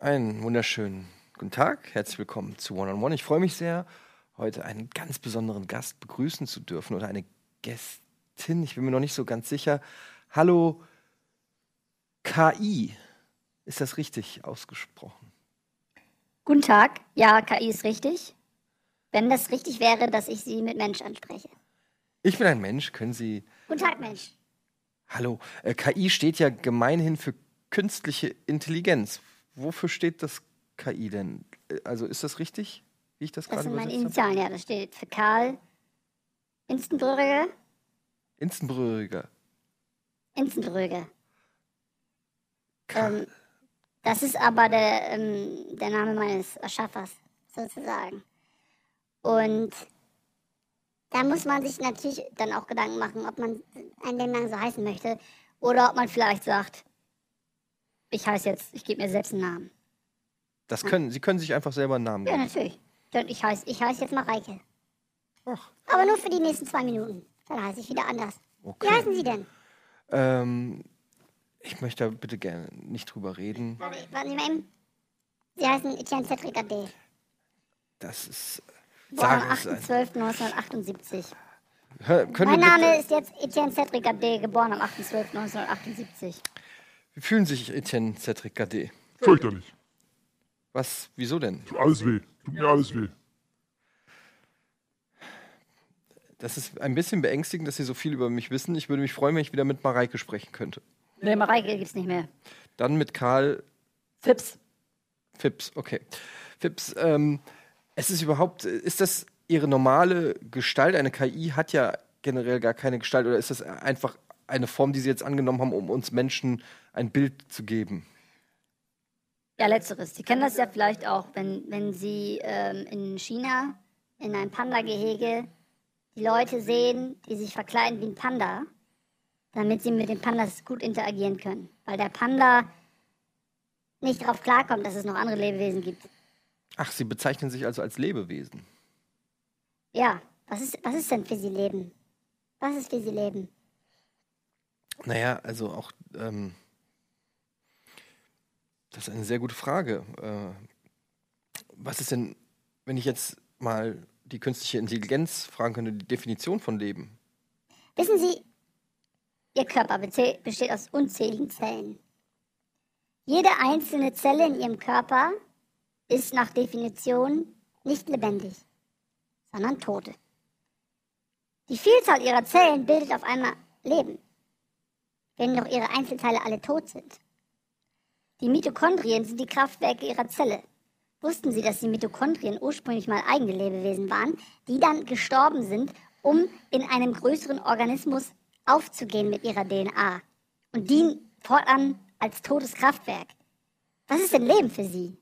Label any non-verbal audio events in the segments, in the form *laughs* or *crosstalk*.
Einen wunderschönen guten Tag, herzlich willkommen zu One on One. Ich freue mich sehr, heute einen ganz besonderen Gast begrüßen zu dürfen oder eine Gästin. Ich bin mir noch nicht so ganz sicher. Hallo KI. Ist das richtig ausgesprochen? Guten Tag. Ja, KI ist richtig. Wenn das richtig wäre, dass ich Sie mit Mensch anspreche. Ich bin ein Mensch, können Sie. Guten Tag, Mensch. Hallo. Äh, KI steht ja gemeinhin für künstliche Intelligenz. Wofür steht das KI denn? Also ist das richtig, wie ich das, Das gerade sind meine habe? Initialen, ja. Das steht für Karl Instenbrügge. Instenbrügge. Ka- Ähm, das ist aber der, ähm, der Name meines Erschaffers, sozusagen. Und da muss man sich natürlich dann auch Gedanken machen, ob man ein Leben lang so heißen möchte oder ob man vielleicht sagt, ich heiße jetzt, ich gebe mir selbst einen Namen. Das können, Sie können sich einfach selber einen Namen Ja, geben. natürlich. Dann ich heiße ich heiß jetzt Mareike. Ach, Aber nur für die nächsten zwei Minuten. Dann heiße ich wieder anders. okay. Wie heißen Sie denn? Ähm, ich möchte da bitte gerne nicht drüber reden. Warte, warten Sie mal eben. Sie heißen Etienne Cedric Ade. Das ist. Geboren Sag am es ein. 8.12.1978. Hör, können Mein Name ist jetzt Etienne Cedric Ade, geboren am 8.12.1978. Wie fühlen Sie sich, Etienne Cedric Gade? Fürchterlich. Was, wieso denn? Tut alles weh. Tut mir alles weh. Das ist ein bisschen beängstigend, dass Sie so viel über mich wissen. Ich würde mich freuen, wenn ich wieder mit Mareike sprechen könnte. Nee, Mareike gibt's nicht mehr. Dann mit Karl Fips. Fips, okay. Fips, ähm, es ist überhaupt, ist das Ihre normale Gestalt? Eine KI hat ja generell gar keine Gestalt oder ist das einfach eine Form, die Sie jetzt angenommen haben, um uns Menschen ein Bild zu geben? Ja, letzteres. Sie kennen das ja vielleicht auch, wenn, wenn Sie ähm, in China in einem Panda-Gehege die Leute sehen, die sich verkleiden wie ein Panda, damit sie mit den Pandas gut interagieren können. Weil der Panda nicht darauf klarkommt, dass es noch andere Lebewesen gibt. Ach, Sie bezeichnen sich also als Lebewesen. Ja, was ist, was ist denn für Sie Leben? Was ist für Sie Leben? Naja, also auch, ähm, das ist eine sehr gute Frage. Äh, was ist denn, wenn ich jetzt mal die künstliche Intelligenz fragen könnte, die Definition von Leben? Wissen Sie, Ihr Körper besteht aus unzähligen Zellen. Jede einzelne Zelle in Ihrem Körper ist nach Definition nicht lebendig, sondern tote. Die Vielzahl Ihrer Zellen bildet auf einmal Leben, wenn doch Ihre Einzelteile alle tot sind. Die Mitochondrien sind die Kraftwerke Ihrer Zelle. Wussten Sie, dass die Mitochondrien ursprünglich mal eigene Lebewesen waren, die dann gestorben sind, um in einem größeren Organismus aufzugehen mit ihrer DNA und dienen fortan als totes Kraftwerk? Was ist denn Leben für Sie?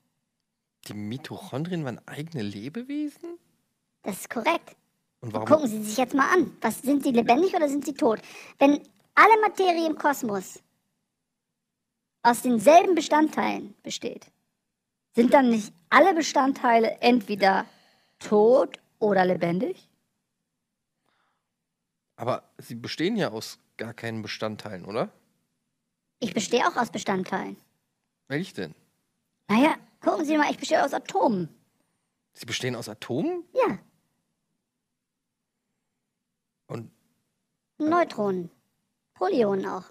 Die Mitochondrien waren eigene Lebewesen? Das ist korrekt. Und warum? Gucken Sie sich jetzt mal an. Was, sind sie lebendig oder sind sie tot? Wenn alle Materie im Kosmos aus denselben Bestandteilen besteht, sind dann nicht alle Bestandteile entweder tot oder lebendig? Aber sie bestehen ja aus gar keinen Bestandteilen, oder? Ich bestehe auch aus Bestandteilen. Welch denn? Naja, gucken Sie mal, ich bestehe aus Atomen. Sie bestehen aus Atomen? Ja, Und Neutronen. Polyonen auch.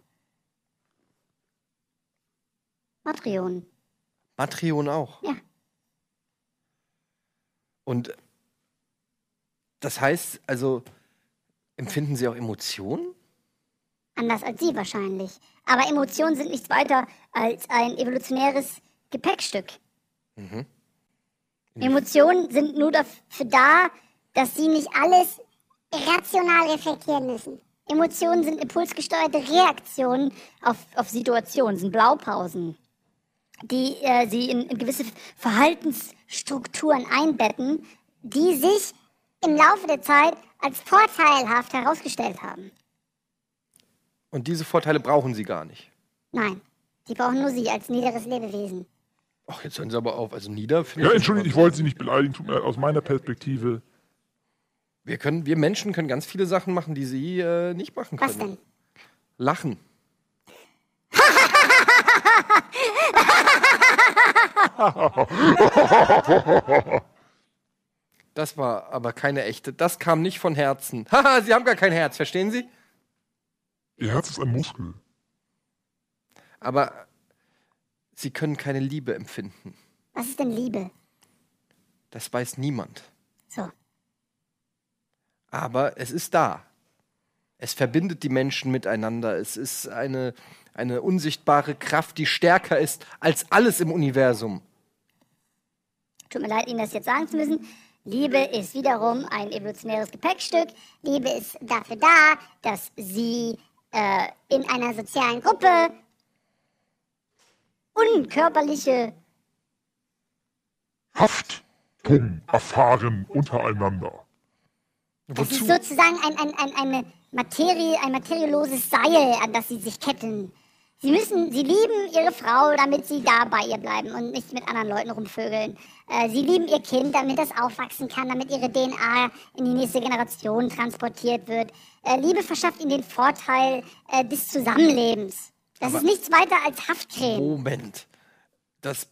Matrionen. Matrionen auch. Ja. Und das heißt, also, empfinden Sie auch Emotionen? Anders als Sie wahrscheinlich. Aber Emotionen sind nichts weiter als ein evolutionäres Gepäckstück. Emotionen sind nur dafür da, dass Sie nicht alles rational reflektieren müssen. Emotionen sind impulsgesteuerte Reaktionen auf, auf Situationen, sind Blaupausen, die äh, Sie in, in gewisse Verhaltensstrukturen einbetten, die sich im Laufe der Zeit als vorteilhaft herausgestellt haben. Und diese Vorteile brauchen Sie gar nicht. Nein, sie brauchen nur Sie als niederes Lebewesen. Ach, jetzt hören Sie aber auf. Also nieder Ja, ich- entschuldigt, ich wollte Sie nicht beleidigen. Tut mir aus meiner Perspektive. Wir, können, wir Menschen können ganz viele Sachen machen, die Sie äh, nicht machen können. Was denn? Lachen. *laughs* Das war aber keine echte. Das kam nicht von Herzen. *laughs* Haha, Sie haben gar kein Herz, verstehen Sie? Ihr Herz ist ein Muskel. Aber Sie können keine Liebe empfinden. Was ist denn Liebe? Das weiß niemand. So. Aber es ist da. Es verbindet die Menschen miteinander. Es ist eine, eine unsichtbare Kraft, die stärker ist als alles im Universum. Tut mir leid, Ihnen das jetzt sagen zu müssen. Liebe ist wiederum ein evolutionäres Gepäckstück. Liebe ist dafür da, dass Sie äh, in einer sozialen Gruppe unkörperliche Haftung erfahren untereinander. Das ist sozusagen ein, ein, ein, eine Materie, ein materielloses Seil, an das sie sich ketten. Sie müssen, sie lieben ihre Frau, damit sie da bei ihr bleiben und nicht mit anderen Leuten rumvögeln. Äh, sie lieben ihr Kind, damit das aufwachsen kann, damit ihre DNA in die nächste Generation transportiert wird. Äh, Liebe verschafft ihnen den Vorteil äh, des Zusammenlebens. Das ist nichts weiter als Haftcreme. Moment. Das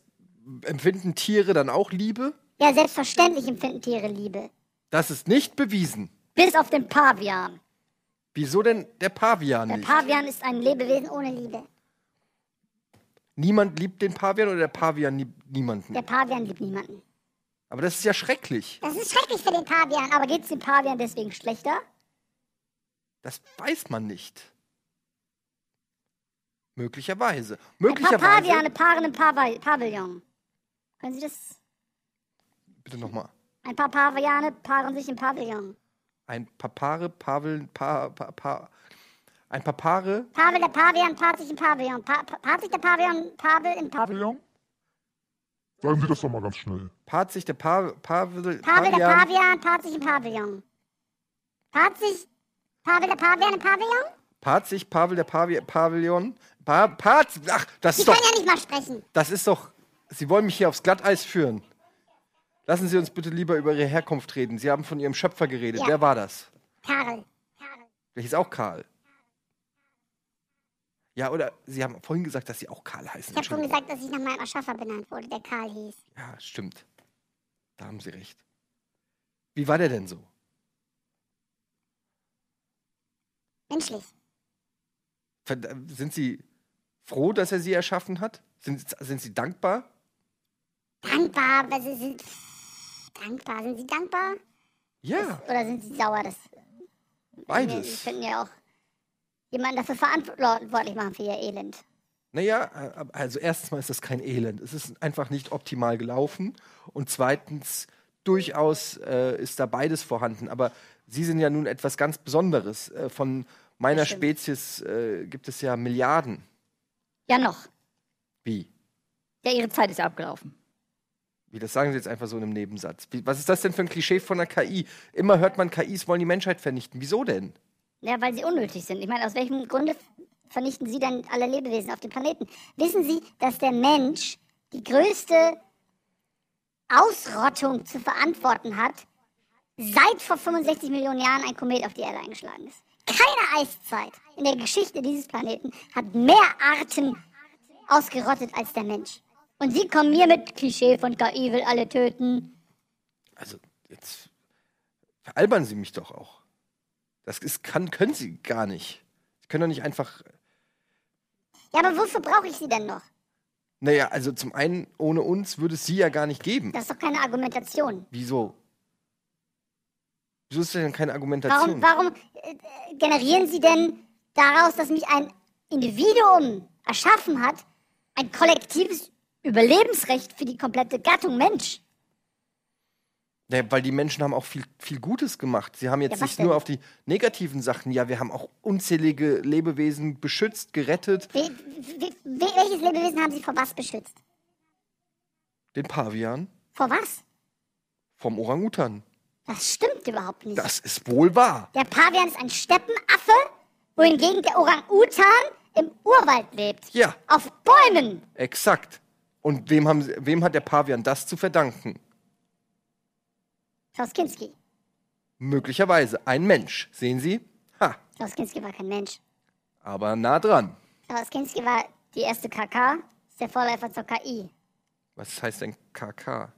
empfinden Tiere dann auch Liebe? Ja, selbstverständlich empfinden Tiere Liebe. Das ist nicht bewiesen. Bis auf den Pavian. Wieso denn der Pavian Der nicht? Pavian ist ein Lebewesen ohne Liebe. Niemand liebt den Pavian oder der Pavian liebt niemanden? Der Pavian liebt niemanden. Aber das ist ja schrecklich. Das ist schrecklich für den Pavian, aber geht es dem Pavian deswegen schlechter? Das weiß man nicht. Möglicherweise. Ein paar Möglicherweise. Paviane paaren im Pavi- Pavillon. Können Sie das? Bitte nochmal. Ein paar Paviane paaren sich im Pavillon. Ein Papare, Pavel, pa, pa, pa, ein Papare, Pavel der Pavian paart sich im Pavillon. Pa pa paart sich der Pavian Pavel im Pavillon? Pavillon? Sagen Sie das doch mal ganz schnell. paart sich der pa, Pavel, Pavel der Pavian, paart sich im Pavillon. Paart sich Pavel der Pavian im Pavillon? paart sich Pavel der Pavi, Pavillon, pa, paart, ach, das Sie ist doch, können ja nicht mal sprechen. das ist doch, Sie wollen mich hier aufs Glatteis führen. Lassen Sie uns bitte lieber über Ihre Herkunft reden. Sie haben von Ihrem Schöpfer geredet. Ja. Wer war das? Karl. Karl. Hieß auch Karl. Ja, oder Sie haben vorhin gesagt, dass Sie auch Karl heißen. Ich habe schon gesagt, dass ich nach meinem Erschaffer benannt wurde, der Karl hieß. Ja, stimmt. Da haben Sie recht. Wie war der denn so? Menschlich. Sind Sie froh, dass er Sie erschaffen hat? Sind, sind Sie dankbar? Dankbar, weil Sie sind. Dankbar. Sind Sie dankbar? Ja, Oder sind Sie sauer? Das Sie beides. könnten ja auch jemanden dafür verantwortlich machen für Ihr Elend. Naja, also erstens mal ist das kein Elend. Es ist einfach nicht optimal gelaufen. Und zweitens, durchaus äh, ist da beides vorhanden. Aber Sie sind ja nun etwas ganz Besonderes. Äh, von meiner. Spezies äh, gibt es ja Milliarden. Ja, noch. Wie? Ja, ihre Zeit ist ja abgelaufen. Wie, das sagen Sie jetzt einfach so in einem Nebensatz. Wie, was ist das denn für ein Klischee von der KI? Immer hört man, KIs wollen die Menschheit vernichten. Wieso denn? Ja, weil sie unnötig sind. Ich meine, aus welchem Grunde vernichten Sie dann alle Lebewesen auf dem Planeten? Wissen Sie, dass der Mensch die größte Ausrottung zu verantworten hat, seit vor 65 Millionen Jahren ein Komet auf die Erde eingeschlagen ist? Keine Eiszeit in der Geschichte dieses Planeten hat mehr Arten ausgerottet als der Mensch. Und Sie kommen mir mit Klischee von KI will alle töten. Also, jetzt veralbern Sie mich doch auch. Das ist, kann, können Sie gar nicht. Sie können doch nicht einfach. Ja, aber wofür brauche ich Sie denn noch? Naja, also zum einen, ohne uns würde es Sie ja gar nicht geben. Das ist doch keine Argumentation. Wieso? Wieso ist das denn keine Argumentation? Warum, warum äh, generieren Sie denn daraus, dass mich ein Individuum erschaffen hat, ein kollektives Überlebensrecht für die komplette Gattung Mensch? Naja, weil die Menschen haben auch viel, viel Gutes gemacht. Sie haben jetzt Ja, nicht denn? nur auf die negativen Sachen, ja, wir haben auch unzählige Lebewesen beschützt, gerettet. We, we, welches Lebewesen haben Sie vor was beschützt? Den Pavian Vor was? vom Orang-Utan. Das stimmt überhaupt nicht. Das ist wohl wahr. Der Pavian ist ein Steppenaffe, wohingegen der Orang-Utan im Urwald lebt. Ja. Auf Bäumen. Exakt. Und wem, haben, wem hat der Pavian das zu verdanken? Klaus Kinski. Möglicherweise ein Mensch. Sehen Sie? Ha, Klaus Kinski war kein Mensch. aber nah dran. Klaus Kinski war die erste KK, ist der Vorläufer zur KI. Was heißt denn KK?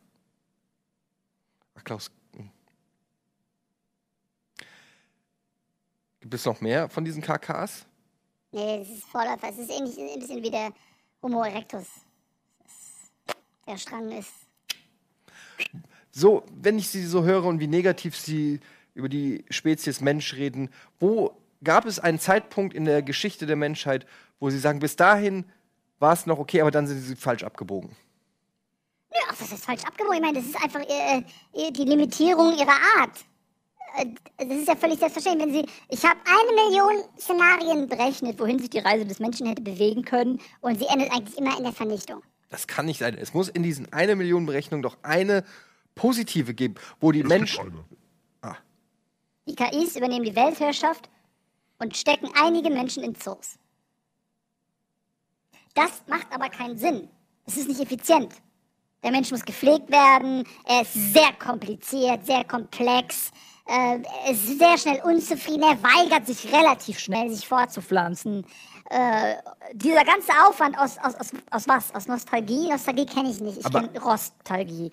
Ach, Klaus. hm. Gibt es noch mehr von diesen KKs? Nee, das ist Vorläufer. Es ist ähnlich, ein bisschen wie der Homo erectus. Der Strang ist. So, wenn ich sie so höre und wie negativ sie über die Spezies Mensch reden, wo gab es einen Zeitpunkt in der Geschichte der Menschheit, wo sie sagen, bis dahin war es noch okay, aber dann sind sie falsch abgebogen? Nö, ach, das ist falsch abgebogen. Ich meine, das ist einfach äh, äh, die Limitierung ihrer Art. Äh, Das ist ja völlig selbstverständlich. Wenn Sie, ich habe eine Million Szenarien berechnet, wohin sich die Reise des Menschen hätte bewegen können, und sie endet eigentlich immer in der Vernichtung. Das kann nicht sein. Es muss in diesen eine Million Berechnungen doch eine positive geben, wo die Es Menschen. gibt eine. Die KIs übernehmen die Weltherrschaft und stecken einige Menschen in Zoos. Das macht aber keinen Sinn. Es ist nicht effizient. Der Mensch muss gepflegt werden, er ist sehr kompliziert, sehr komplex, äh, er ist sehr schnell unzufrieden, er weigert sich relativ schnell, sich fortzupflanzen. Äh, dieser ganze Aufwand aus, aus, aus, aus was? Aus Nostalgie? Nostalgie kenne ich nicht, ich kenne Rostalgie.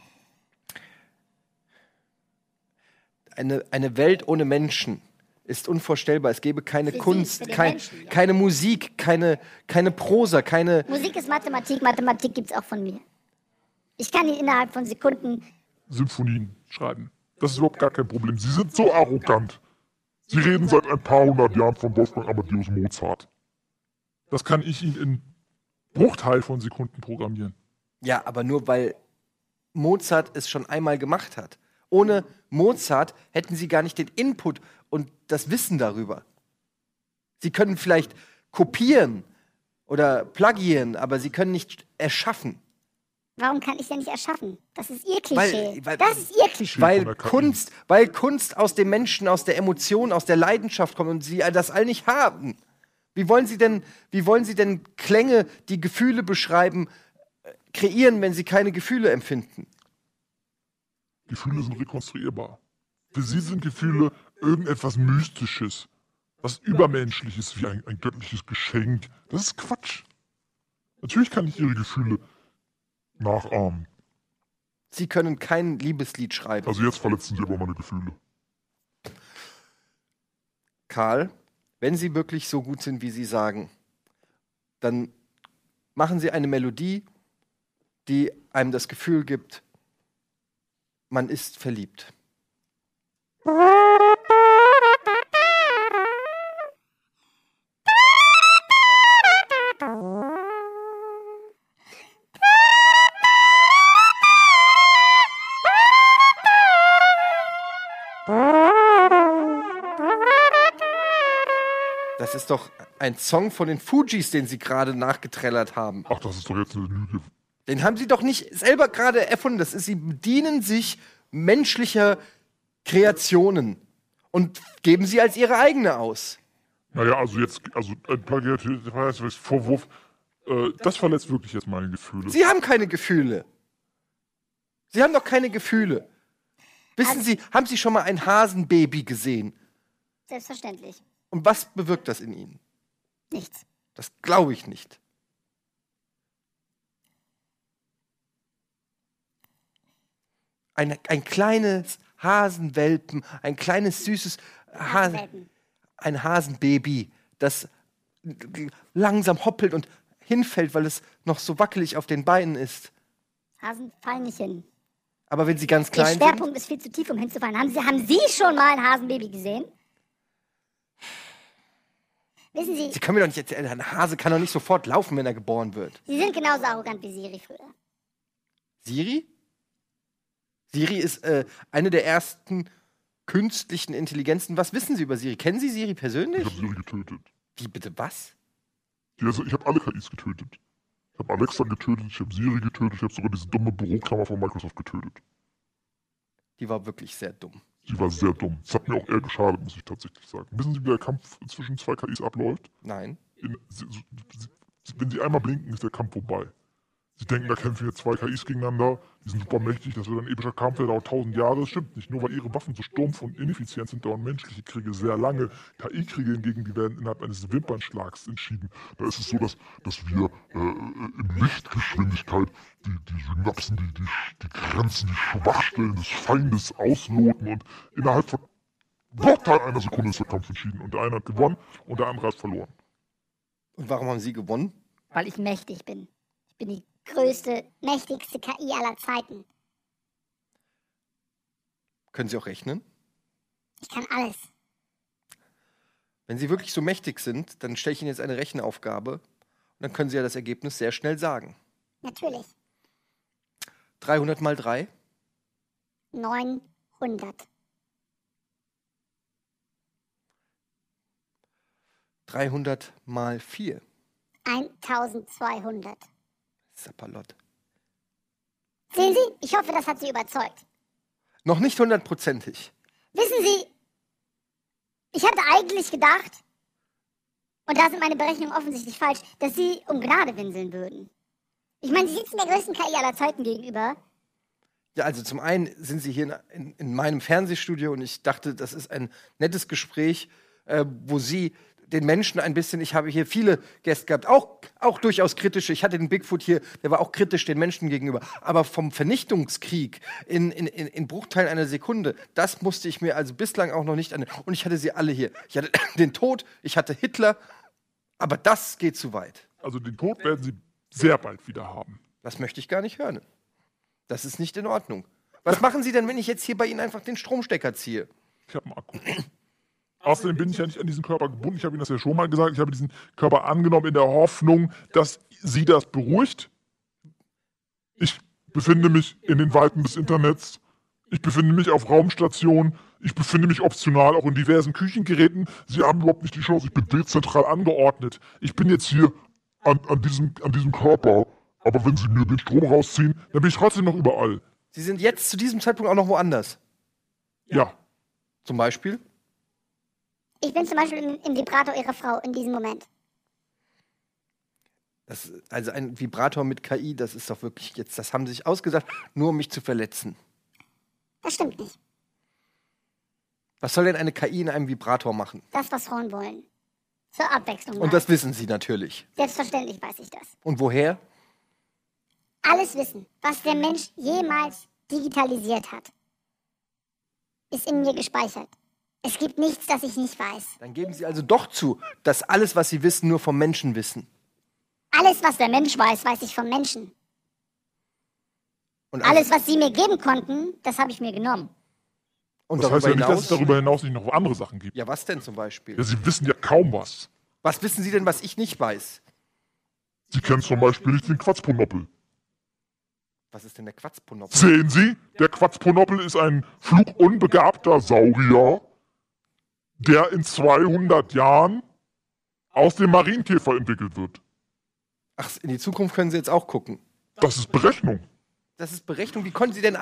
Eine, eine Welt ohne Menschen ist unvorstellbar. Es gäbe keine Sie, Kunst, kein, Menschen, ja. keine Musik, keine, keine Prosa, keine. Musik ist Mathematik, Mathematik gibt's auch von mir. Ich kann ihn innerhalb von Sekunden Symphonien schreiben. Das ist überhaupt gar kein Problem. Sie sind so arrogant. Sie reden seit ein paar hundert Jahren von Wolfgang Amadeus Mozart. Das kann ich Ihnen in Bruchteil von Sekunden programmieren. Ja, aber nur weil Mozart es schon einmal gemacht hat. Ohne Mozart hätten sie gar nicht den Input und das Wissen darüber. Sie können vielleicht kopieren oder plagieren, aber sie können nicht erschaffen. Warum kann ich denn nicht erschaffen? Das ist ihr Klischee. Weil- weil- das ist ihr Klischee. Weil. Kunst, weil Kunst aus dem Menschen, aus der Emotion, aus der Leidenschaft kommt und sie das all nicht haben. Wie wollen sie denn, wie wollen sie denn Klänge, die Gefühle beschreiben, äh, kreieren, wenn sie keine Gefühle empfinden? Gefühle sind rekonstruierbar. Für sie sind Gefühle irgendetwas Mystisches, was Übermenschliches wie ein, ein göttliches Geschenk. Das ist Quatsch. Natürlich kann ich ihre Gefühle nachahmen. Sie können kein Liebeslied schreiben. Also jetzt verletzen sie aber meine Gefühle. Karl, wenn Sie wirklich so gut sind, wie Sie sagen, dann machen Sie eine Melodie, die einem das Gefühl gibt, man ist verliebt. Das ist doch ein Song von den Fujis, den Sie gerade nachgetrellert haben. Ach, das ist doch jetzt eine Lüge. Den haben Sie doch nicht selber gerade erfunden. Das ist, Sie bedienen sich menschlicher Kreationen und geben sie als Ihre eigene aus. Naja, also jetzt, also ein Plagiatismus-Vorwurf, äh, das verletzt wirklich jetzt meine Gefühle. Sie haben keine Gefühle. Sie haben doch keine Gefühle. Wissen Sie, haben Sie schon mal ein Hasenbaby gesehen? Selbstverständlich. Und was bewirkt das in Ihnen? Nichts. Das glaube ich nicht. Ein, ein kleines Hasenwelpen, ein kleines süßes Hasen, Hasenwelpen. ein Hasenbaby, das langsam hoppelt und hinfällt, weil es noch so wackelig auf den Beinen ist. Hasen fallen nicht hin. Aber wenn sie ganz klein sind, Schwerpunkt ist viel zu tief, um hinzufallen. Haben Sie, haben Sie schon mal ein Hasenbaby gesehen? Wissen Sie, sie können mir doch nicht erzählen, ein Hase kann doch nicht sofort laufen, wenn er geboren wird. Sie sind genauso arrogant wie Siri früher. Siri? Siri ist äh, eine der ersten künstlichen Intelligenzen. Was wissen Sie über Siri? Kennen Sie Siri Ich persönlich? habe Siri getötet. Wie bitte was? Die, also, ich habe alle KIs getötet. Ich habe Alexa getötet, ich habe Siri getötet, ich habe sogar diese dumme Büroklammer von Microsoft getötet. Die war wirklich sehr dumm. Sie war sehr dumm. Das hat mir auch eher geschadet, muss ich tatsächlich sagen. Wissen Sie, wie der Kampf zwischen zwei KIs abläuft? Nein. In, wenn sie einmal blinken, ist der Kampf vorbei. Sie denken, da kämpfen jetzt zwei KIs gegeneinander, die sind super mächtig, das wird ein epischer Kampf, der dauert tausend Jahre. Das stimmt nicht. Nur weil ihre Waffen so stumpf und ineffizient sind, dauern menschliche Kriege sehr lange. KI-Kriege hingegen, die werden innerhalb eines Wimpernschlags entschieden. Da ist es so, dass, dass wir äh, in Lichtgeschwindigkeit die, die Synapsen, die, die, die Grenzen, die Schwachstellen des Feindes ausloten und innerhalb von Bruchteil einer Sekunde ist der Kampf entschieden. Und der eine hat gewonnen und der andere hat verloren. Und warum haben Sie gewonnen? Weil ich mächtig bin. Ich bin die größte, mächtigste KI aller Zeiten. Können Sie auch rechnen? Ich kann alles. Wenn Sie wirklich so mächtig sind, dann stelle ich Ihnen jetzt eine Rechenaufgabe und dann können Sie ja das Ergebnis sehr schnell sagen. Natürlich. 300 mal 3, 900. 300 mal 4. 1200. Sapperlot. Sehen Sie, ich hoffe, das hat Sie überzeugt. Noch nicht hundertprozentig. Wissen Sie, ich hatte eigentlich gedacht, und da sind meine Berechnungen offensichtlich falsch, dass Sie um Gnade winseln würden. Ich meine, Sie sitzen der größten KI aller Zeiten gegenüber. Ja, also zum einen sind Sie hier in, in, in meinem Fernsehstudio und ich dachte, das ist ein nettes Gespräch, äh, wo Sie den Menschen ein bisschen, ich habe hier viele Gäste gehabt, auch, auch durchaus kritische. Ich hatte den Bigfoot hier, der war auch kritisch den Menschen gegenüber. Aber vom Vernichtungskrieg in, in, in, in Bruchteilen einer Sekunde, das musste ich mir also bislang auch noch nicht an. Und ich hatte sie alle hier. Ich hatte *coughs* den Tod, ich hatte Hitler, aber das geht zu weit. Also den Tod werden sie sehr bald wieder haben. Das möchte ich gar nicht hören. Das ist nicht in Ordnung. Was *laughs* machen Sie denn, wenn ich jetzt hier bei Ihnen einfach den Stromstecker ziehe? Ich habe einen Akku. Außerdem bin ich ja nicht an diesen Körper gebunden. Ich habe Ihnen das ja schon mal gesagt. Ich habe diesen Körper angenommen in der Hoffnung, dass Sie das beruhigt. Ich befinde mich in den Weiten des Internets. Ich befinde mich auf Raumstationen. Ich befinde mich optional auch in diversen Küchengeräten. Sie haben überhaupt nicht die Chance. Ich bin dezentral angeordnet. Ich bin jetzt hier an, an, diesem, an diesem Körper. Aber wenn Sie mir den Strom rausziehen, dann bin ich trotzdem noch überall. Sie sind jetzt zu diesem Zeitpunkt auch noch woanders. Ja. Zum Beispiel? Ich bin zum Beispiel im, im Vibrator Ihrer Frau in diesem Moment. Das, also ein Vibrator mit KI, das ist doch wirklich jetzt, das haben sie sich ausgedacht, nur um mich zu verletzen. Das stimmt nicht. Was soll denn eine KI in einem Vibrator machen? Das, was Frauen wollen. Zur Abwechslung. Und mal. das wissen sie natürlich. Selbstverständlich weiß ich das. Und woher? Alles Wissen, was der Mensch jemals digitalisiert hat, ist in mir gespeichert. Es gibt nichts, das ich nicht weiß. Dann geben sie also doch zu, dass alles, was sie wissen, nur vom Menschen wissen. Alles, was der Mensch weiß, weiß ich vom Menschen. Und Alles, was sie mir geben konnten, das habe ich mir genommen. und Das heißt ja nicht, dass es darüber hinaus nicht noch andere Sachen gibt. ja, was denn zum Beispiel? Ja, Sie wissen ja kaum was. Was wissen Sie denn, was ich nicht weiß? Sie kennen zum Beispiel nicht den Quatzponoppel. Was ist denn der Quatzponop? Sehen Sie, der Quatzponoppel ist ein flugunbegabter Saurier, der in 200 Jahren aus dem Marienkäfer entwickelt wird. Ach, in die Zukunft können Sie jetzt auch gucken. Das ist Berechnung. Das ist Berechnung. Wie konnten Sie denn.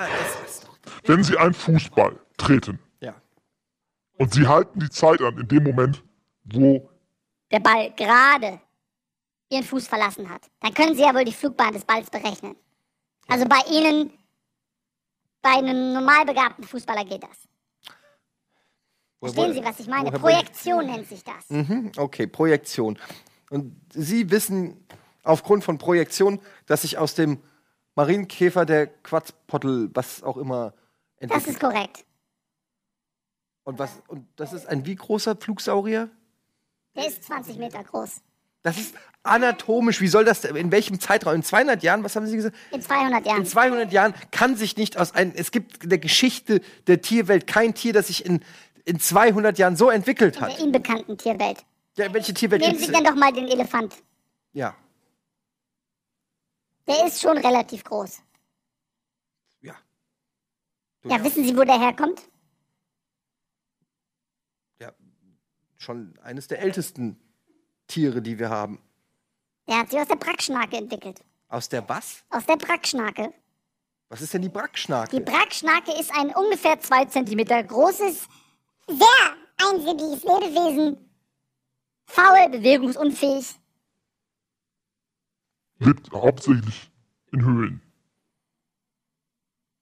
Wenn Sie einen Fußball treten ja. und Sie halten die Zeit an in dem Moment, wo Der Ball gerade ihren Fuß verlassen hat, dann können sie ja wohl die Flugbahn des Balls berechnen. Also bei ihnen, bei einem normal begabten Fußballer geht das. Verstehen Sie, was ich meine? Projektion nennt sich das. Mhm, okay, Projektion. Und Sie wissen aufgrund von Projektion, dass sich aus dem Marienkäfer der Quatzpottel, was auch immer, Das entwickelt. ist korrekt. Und, was, und das ist ein wie großer Flugsaurier? Der ist 20 Meter groß. Das ist anatomisch. Wie soll das, in welchem Zeitraum? In 200 Jahren? Was haben Sie gesagt? In 200 In Jahren. 200 Jahren kann sich nicht aus einem, es gibt in der Geschichte der Tierwelt kein Tier, das sich in, in 200 Jahren so entwickelt In der hat. ihnen bekannten Tierwelt. Ja, welche Tierwelt Nehmen Sie denn? doch mal den Elefant. Ja, Der ist schon relativ groß. ja. Ja, wissen Sie, wo der herkommt? ja. Schon eines der ältesten Tiere, die wir haben. Der hat sich aus der Brackschnake entwickelt. Aus der was? Aus der Brackschnake. Was ist denn die Brackschnake? Die Brackschnake ist ein ungefähr zwei Zentimeter großes, sehr einsilbiges Lebewesen. Faul, bewegungsunfähig. lebt hauptsächlich in Höhlen.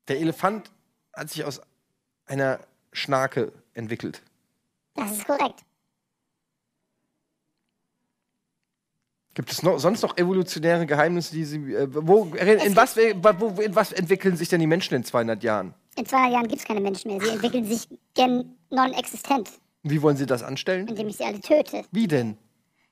Der Elefant hat sich aus einer Schnake entwickelt. Das ist korrekt. Gibt es noch, sonst noch evolutionäre Geheimnisse, die Sie. Äh, wo, in, was, wo, in was entwickeln sich denn die Menschen in 200 Jahren? In 200 Jahren gibt es keine Menschen mehr. Sie entwickeln sich gen non-existent, Wie wollen Sie das anstellen? indem ich sie alle töte. Wie denn?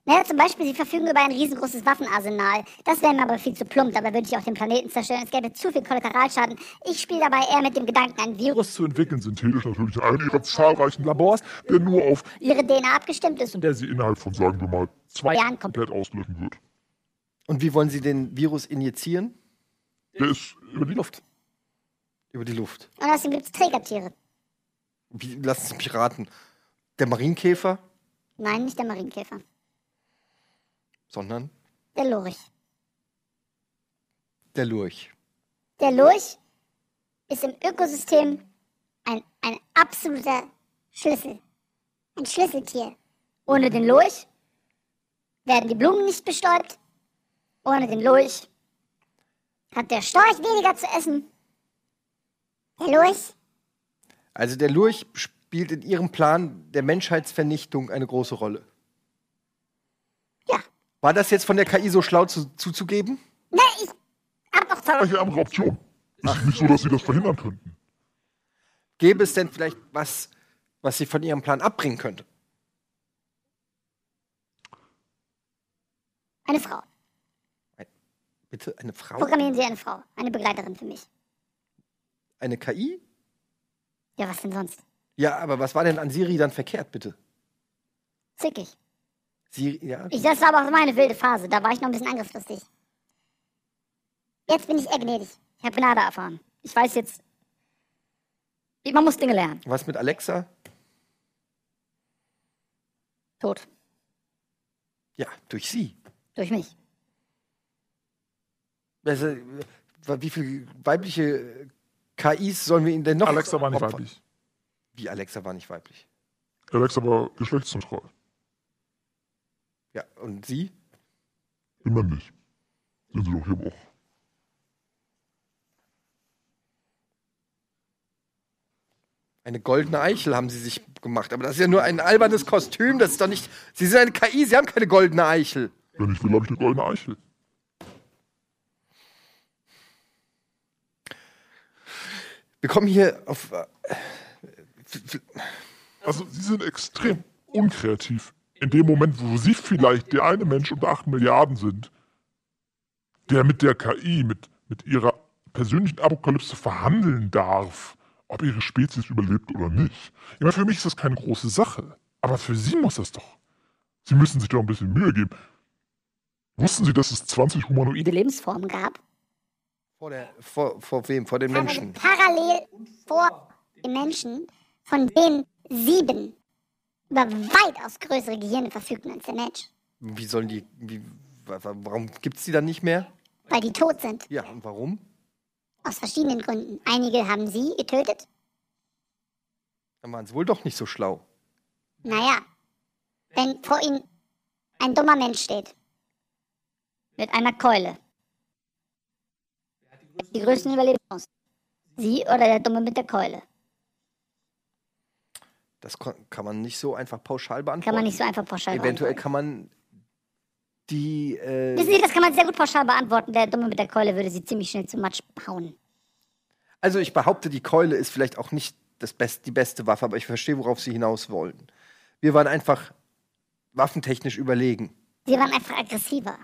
Naja, zum Beispiel, sie verfügen über ein riesengroßes Waffenarsenal. Das wäre mir aber viel zu plump, dabei würde ich auch den Planeten zerstören. Es gäbe zu viel Kollateralschaden. Ich spiele dabei eher mit dem Gedanken, ein Virus zu entwickeln, synthetisch natürlich in einem ihrer zahlreichen Labors, der nur auf ihre DNA abgestimmt ist und der sie innerhalb von, sagen wir mal, zwei Jahren komplett auslöschen wird. Und wie wollen Sie den Virus injizieren? Der ist über die Luft. Über die Luft. Und außerdem gibt es Trägertiere. Wie, lassen Sie mich raten. Der Marienkäfer, Nein, nicht der Marienkäfer. sondern Der Lurch. der Lurch. Der Lurch ist im Ökosystem ein, ein absoluter Schlüssel. Ein Schlüsseltier. Ohne den Lurch werden die Blumen nicht bestäubt. Ohne den Lurch hat der Storch weniger zu essen. Der Lurch? Also der Lurch spielt in Ihrem Plan der Menschheitsvernichtung eine große Rolle. Ja. War das jetzt von der KI so schlau zu, zuzugeben? Ne, ich hab noch zwei. Welche andere Option? Es ist nicht so, dass sie das verhindern könnten. Gäbe es denn vielleicht was, was Sie von Ihrem Plan abbringen könnte? Eine Frau. Bitte eine Frau? Programmieren Sie eine Frau. Eine Begleiterin für mich. Eine KI? Ja, was denn sonst? Ja, aber was war denn an Siri dann verkehrt, bitte? Zickig. Siri, ja. Ich, das war aber auch meine wilde Phase. Da war ich noch ein bisschen angriffslustig. Jetzt bin ich eher gnädig. Ich habe Gnade erfahren. Ich weiß jetzt. Man muss Dinge lernen. Was mit Alexa? Tot. Ja, durch Sie. Durch mich. Also, wie viele weibliche KIs sollen wir Ihnen denn noch? Alexa war nicht opfern? weiblich. Wie Alexa war nicht weiblich? Alexa war geschlechtsneutral. Ja, und Sie? Immer nicht. Sind sie doch hier auch. Eine goldene Eichel haben Sie sich gemacht. Aber das ist ja nur ein albernes Kostüm. Das ist doch nicht. Sie sind eine KI, Sie haben keine goldene Eichel. Wenn ich will, habe ich eine goldene Eichel. Wir kommen hier auf. äh, Also, sie sind extrem unkreativ. In dem Moment, wo sie vielleicht der eine Mensch unter 8 Milliarden sind, der mit der KI, mit, mit ihrer persönlichen Apokalypse verhandeln darf, ob ihre Spezies überlebt oder nicht. Ich meine, für mich ist das keine große Sache. Aber für sie muss das doch. Sie müssen sich doch ein bisschen Mühe geben. Wussten Sie, dass es 20 Humanoide Die Lebensform. Form gab. Vor, der, vor, vor wem? Vor den Menschen. Parallel vor den Menschen, von denen sieben über weitaus größere Gehirne verfügten als der Mensch. Wie sollen die. Wie, wa- wa- warum gibt es die dann nicht mehr? Weil die tot sind. Ja, und warum? Aus verschiedenen Gründen. Einige haben sie getötet. Dann waren sie wohl doch nicht so schlau. Naja, wenn vor ihnen ein dummer Mensch steht, Mit einer Keule. Die größten Überlebenschancen. Sie oder der Dumme mit der Keule. Das kann man nicht so einfach pauschal beantworten. kann man nicht so einfach pauschal Eventuell kann man die. Äh, Wissen Sie, das kann man sehr gut pauschal beantworten. Der Dumme mit der Keule würde sie ziemlich schnell zu Matsch hauen. also ich behaupte, die Keule ist vielleicht auch nicht das best, die beste Waffe, aber ich verstehe, worauf sie hinaus wollen. Wir waren einfach waffentechnisch überlegen. Sie waren einfach aggressiver.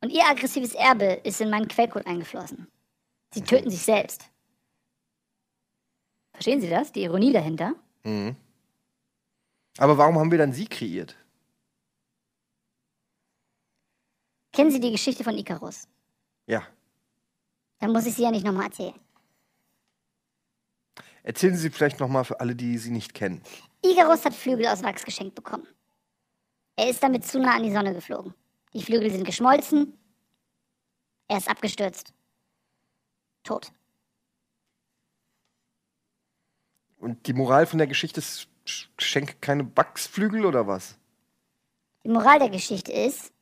Und ihr aggressives Erbe ist in meinen Quellcode eingeflossen. Sie töten sich selbst. Verstehen Sie das? Die Ironie dahinter? Mhm. Aber warum haben wir dann sie kreiert? Kennen Sie die Geschichte von Icarus? Ja. Dann muss ich sie ja nicht nochmal erzählen. Erzählen Sie vielleicht noch mal für alle, die sie nicht kennen. Icarus hat Flügel aus Wachs geschenkt bekommen. Er ist damit zu nah an die Sonne geflogen. Die Flügel sind geschmolzen. Er ist abgestürzt. Tot. Und die Moral von der Geschichte ist, sch- schenke keine Wachsflügel oder was? Die Moral der Geschichte ist,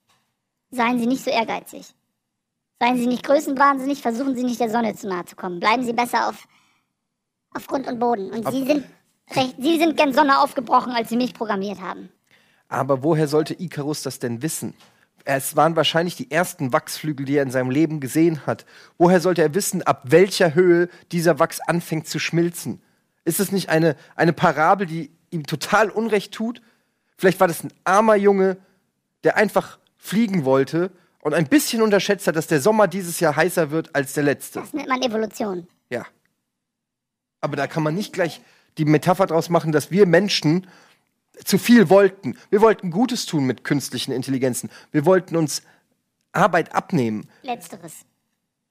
seien Sie nicht so ehrgeizig. Seien Sie nicht größenwahnsinnig, versuchen Sie nicht der Sonne zu nahe zu kommen. Bleiben Sie besser auf, auf Grund und Boden. Und Sie sind, recht, Sie sind gern Sonne aufgebrochen, als Sie mich programmiert haben. Aber woher sollte Icarus das denn wissen? Es waren wahrscheinlich die ersten Wachsflügel, die er in seinem Leben gesehen hat. Woher sollte er wissen, ab welcher Höhe dieser Wachs anfängt zu schmilzen? Ist es nicht eine, eine Parabel, die ihm total Unrecht tut? Vielleicht war das ein armer Junge, der einfach fliegen wollte und ein bisschen unterschätzt hat, dass der Sommer dieses Jahr heißer wird als der letzte. Das nennt man Evolution. Ja. Aber da kann man nicht gleich die Metapher draus machen, dass wir Menschen zu viel wollten. Wir wollten Gutes tun mit künstlichen Intelligenzen. Wir wollten uns Arbeit abnehmen. Letzteres.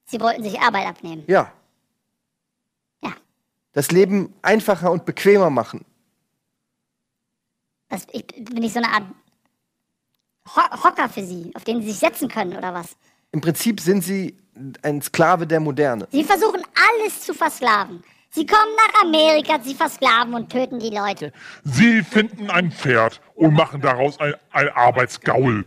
Sie wollten sich Arbeit abnehmen. Ja. Ja. Das Leben einfacher und bequemer machen. Das, ich, bin ich so eine Art Ho Hocker für Sie, auf den Sie sich setzen können, oder was? Im Prinzip sind sie ein Sklave der Moderne. Sie versuchen alles zu versklaven. Sie kommen nach Amerika, sie versklaven und töten die Leute. Sie finden ein Pferd und machen daraus ein, ein Arbeitsgaul.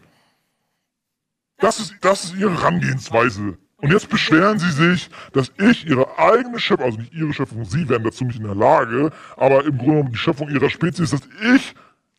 Das ist, das ist ihre Herangehensweise. Und jetzt beschweren sie sich, dass ich ihre eigene Schöpfung, also nicht ihre Schöpfung, sie wären dazu nicht in der Lage, aber im Grunde genommen die Schöpfung ihrer Spezies, dass ich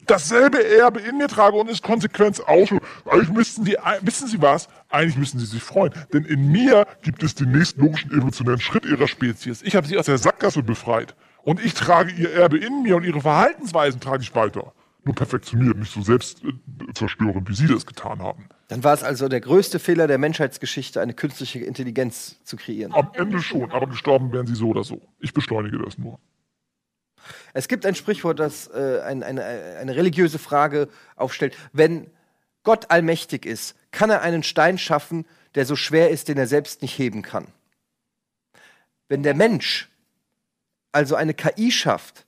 dasselbe Erbe in mir trage und es Konsequenz ausschlug. Eigentlich müssten sie, wissen Sie was? Eigentlich müssen sie sich freuen, denn in mir gibt es den nächsten logischen evolutionären Schritt ihrer Spezies. Ich habe sie aus der Sackgasse befreit und ich trage ihr Erbe in mir und ihre Verhaltensweisen trage ich weiter. Nur perfektioniert, nicht so selbst äh, zerstören, wie Sie das getan haben. Dann war es also der größte Fehler der Menschheitsgeschichte, eine künstliche Intelligenz zu kreieren. Am Ende schon, aber gestorben wären Sie so oder so. Ich beschleunige das nur. Es gibt ein Sprichwort, das äh, ein, eine, eine religiöse Frage aufstellt. Wenn Gott allmächtig ist, kann er einen Stein schaffen, der so schwer ist, den er selbst nicht heben kann. Wenn der Mensch also eine KI schafft,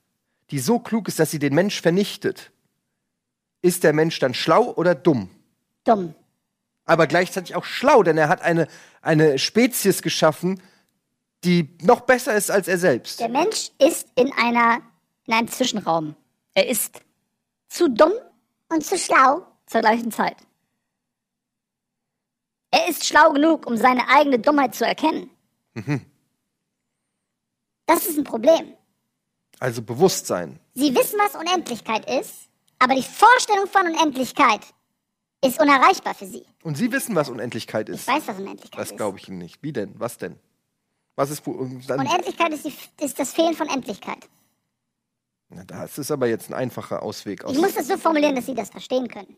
die so klug ist, dass sie den Mensch vernichtet, ist der Mensch dann schlau oder dumm? Dumm. Aber gleichzeitig auch schlau, denn er hat eine, eine Spezies geschaffen, die noch besser ist als er selbst. Der Mensch ist in einer in einem Zwischenraum. Er ist zu dumm und zu schlau zur gleichen Zeit. Er ist schlau genug, um seine eigene Dummheit zu erkennen. Mhm. Das ist ein Problem. Also Bewusstsein. Sie wissen, was Unendlichkeit ist, aber die Vorstellung von Unendlichkeit ist unerreichbar für Sie. Und Sie wissen, was Unendlichkeit Ich ist. weiß, was Unendlichkeit Das ist. glaube ich Ihnen nicht. Wie denn? Was denn? Was ist dann, Unendlichkeit ist, die, ist das Fehlen von Endlichkeit. Na, Das ist aber jetzt ein einfacher Ausweg aus. Ich muss das so formulieren, dass Sie das verstehen können.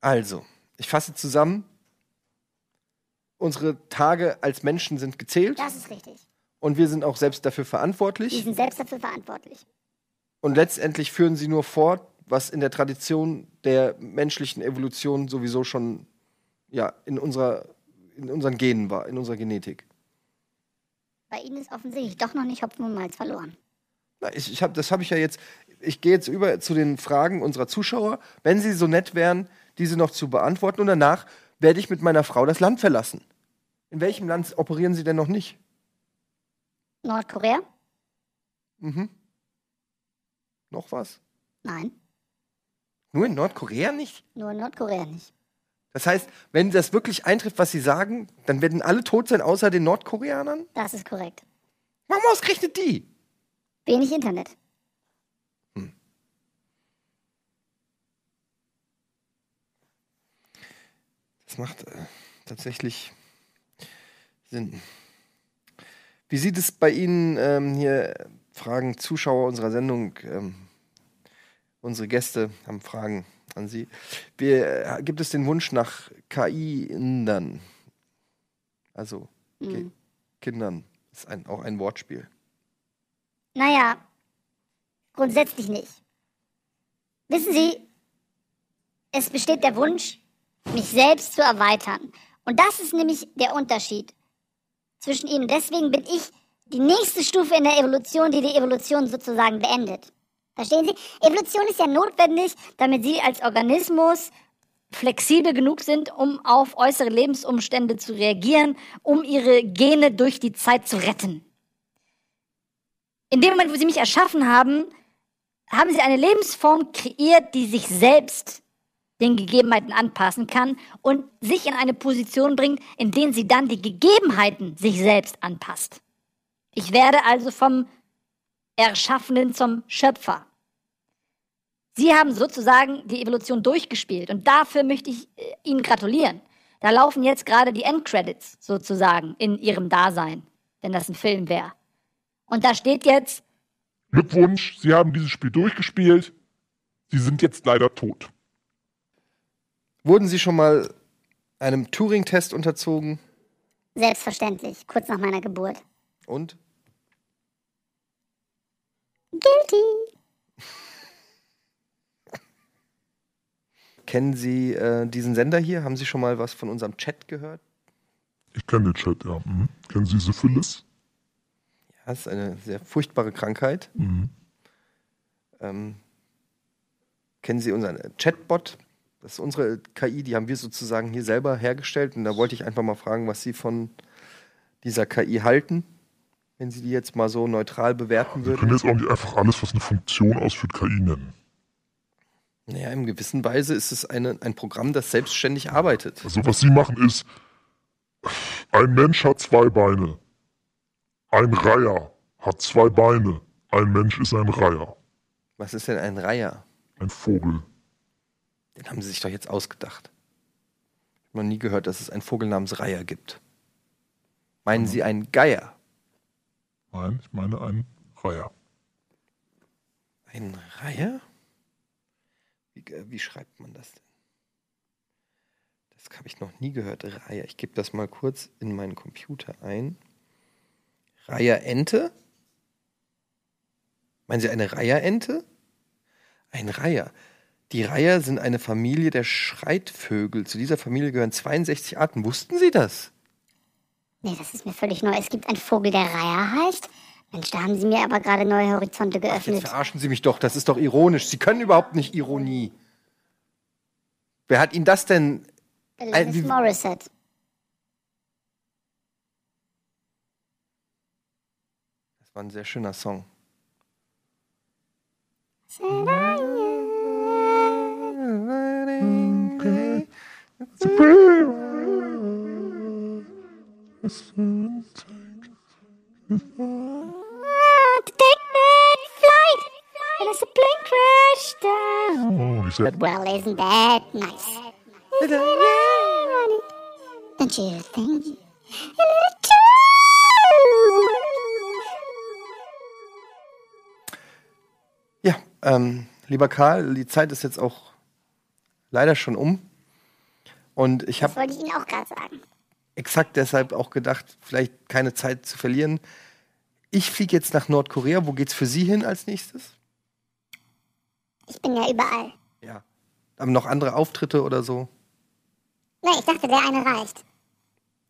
Also, ich fasse zusammen. Unsere Tage als Menschen sind gezählt Das ist richtig. und wir sind auch selbst dafür verantwortlich. sind selbst dafür verantwortlich. Und letztendlich führen sie nur fort, was in der Tradition der menschlichen Evolution sowieso schon ja, in, unserer, in unseren Genen war, in unserer Genetik. Bei Ihnen ist offensichtlich doch noch nicht Hopfen und Malz verloren. Na, ich, ich hab, das habe ich ja jetzt. Ich gehe jetzt über zu den Fragen unserer Zuschauer. Wenn sie so nett wären, diese noch zu beantworten. Und danach werde ich mit meiner Frau das Land verlassen. In welchem Land operieren Sie denn noch nicht? Nordkorea? Mhm. Noch was? Nein, Nur in Nordkorea nicht? nur in Nordkorea nicht. Das heißt, wenn das wirklich eintrifft, was Sie sagen, dann werden alle tot sein, außer den Nordkoreanern? Das ist korrekt. Warum ausgerechnet die? Wenig Internet. Das macht äh, tatsächlich Sinn. Wie sieht es bei Ihnen ähm, hier? Fragen Zuschauer unserer Sendung. Ähm, unsere Gäste haben Fragen an Sie. Wir, äh, gibt es den Wunsch nach KI-Indern? Also Ki- Kindern. Ist ein, auch ein Wortspiel. Naja, grundsätzlich nicht. Wissen Sie, es besteht der Wunsch, mich selbst zu erweitern. Und das ist nämlich der Unterschied zwischen Ihnen. Deswegen bin ich die nächste Stufe in der Evolution, die die Evolution sozusagen beendet. Verstehen Sie? Evolution ist ja notwendig, damit Sie als Organismus flexibel genug sind, um auf äußere Lebensumstände zu reagieren, um Ihre Gene durch die Zeit zu retten. In dem Moment, wo sie mich erschaffen haben, haben sie eine Lebensform kreiert, die sich selbst den Gegebenheiten anpassen kann und sich in eine Position bringt, in der sie dann die Gegebenheiten sich selbst anpasst. Ich werde also vom Erschaffenen zum Schöpfer. Sie haben sozusagen die Evolution durchgespielt und dafür möchte ich äh, Ihnen gratulieren. Da laufen jetzt gerade die Endcredits sozusagen in Ihrem Dasein, wenn das ein Film wäre. Und da steht jetzt. Glückwunsch, Sie haben dieses Spiel durchgespielt. Sie sind jetzt leider tot. Wurden Sie schon mal einem Turing-Test unterzogen? Selbstverständlich, kurz nach meiner Geburt. Und? Guilty. Kennen Sie äh, diesen Sender hier? Haben Sie schon mal was von unserem Chat gehört? Ich kenne den Chat, ja. Mhm. Kennen Sie Syphilis? Ja, das ist eine sehr furchtbare Krankheit. Mhm. Ähm, kennen Sie unseren Chatbot? Das ist unsere KI, die haben wir sozusagen hier selber hergestellt. Und da wollte ich einfach mal fragen, was Sie von dieser KI halten, wenn Sie die jetzt mal so neutral bewerten Wir können würden. jetzt auch nicht einfach alles, was eine Funktion ausführt, KI nennen. Naja, in gewisser Weise ist es eine, ein Programm, das selbstständig arbeitet. Also was Sie machen ist, ein Mensch hat zwei Beine. Ein Reiher hat zwei Beine. Ein Mensch ist ein Reiher. Was ist denn ein Reiher? Ein Vogel. Den haben Sie sich doch jetzt ausgedacht. Ich habe noch nie gehört, dass es einen Vogel namens Reiher gibt. Meinen Sie einen Geier? Nein, ich meine ein Reiher. Ein Reiher? Wie, äh, wie schreibt man das denn? Das habe ich noch nie gehört. Reiher. Ich gebe das mal kurz in meinen Computer ein. Reiherente? Meinen Sie eine Reiherente? Ein Reiher. Die Reiher sind eine Familie der Schreitvögel. Zu dieser Familie gehören 62 Arten. Wussten Sie das? Nee, das ist mir völlig neu. Es gibt einen Vogel, der Reiher heißt. Mensch, da haben Sie mir aber gerade neue Horizonte Ach, jetzt geöffnet. verarschen Sie mich doch. Das ist doch ironisch. Sie können überhaupt nicht Ironie. Wer hat Ihnen das denn Alanis Morissette. Das war ein sehr schöner Song. Ah, that flight. And it's a plane crash down. Oh, ich sag, Well, isn't that nice? Don't you think? Ja, ähm, lieber Karl, die Zeit ist jetzt auch leider schon um. Und ich Das habe wollte ich Ihnen auch gerade sagen. Exakt deshalb auch gedacht, vielleicht keine Zeit zu verlieren. Ich fliege jetzt nach Nordkorea. Wo geht's für Sie hin als nächstes? Ich bin ja überall. Ja. Haben noch andere Auftritte oder so? Nee, ich dachte, der eine reicht.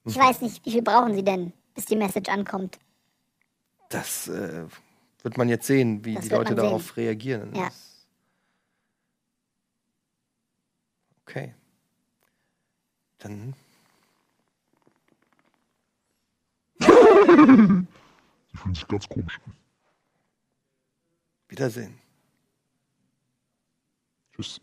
Ich weiß nicht, wie viel brauchen Sie denn, bis die Message ankommt? Das äh, wird man jetzt sehen, wie Das die Leute darauf sehen. reagieren. Ja. Okay. Dann Sie fühlen sich ganz komisch an. Wiedersehen. Tschüss.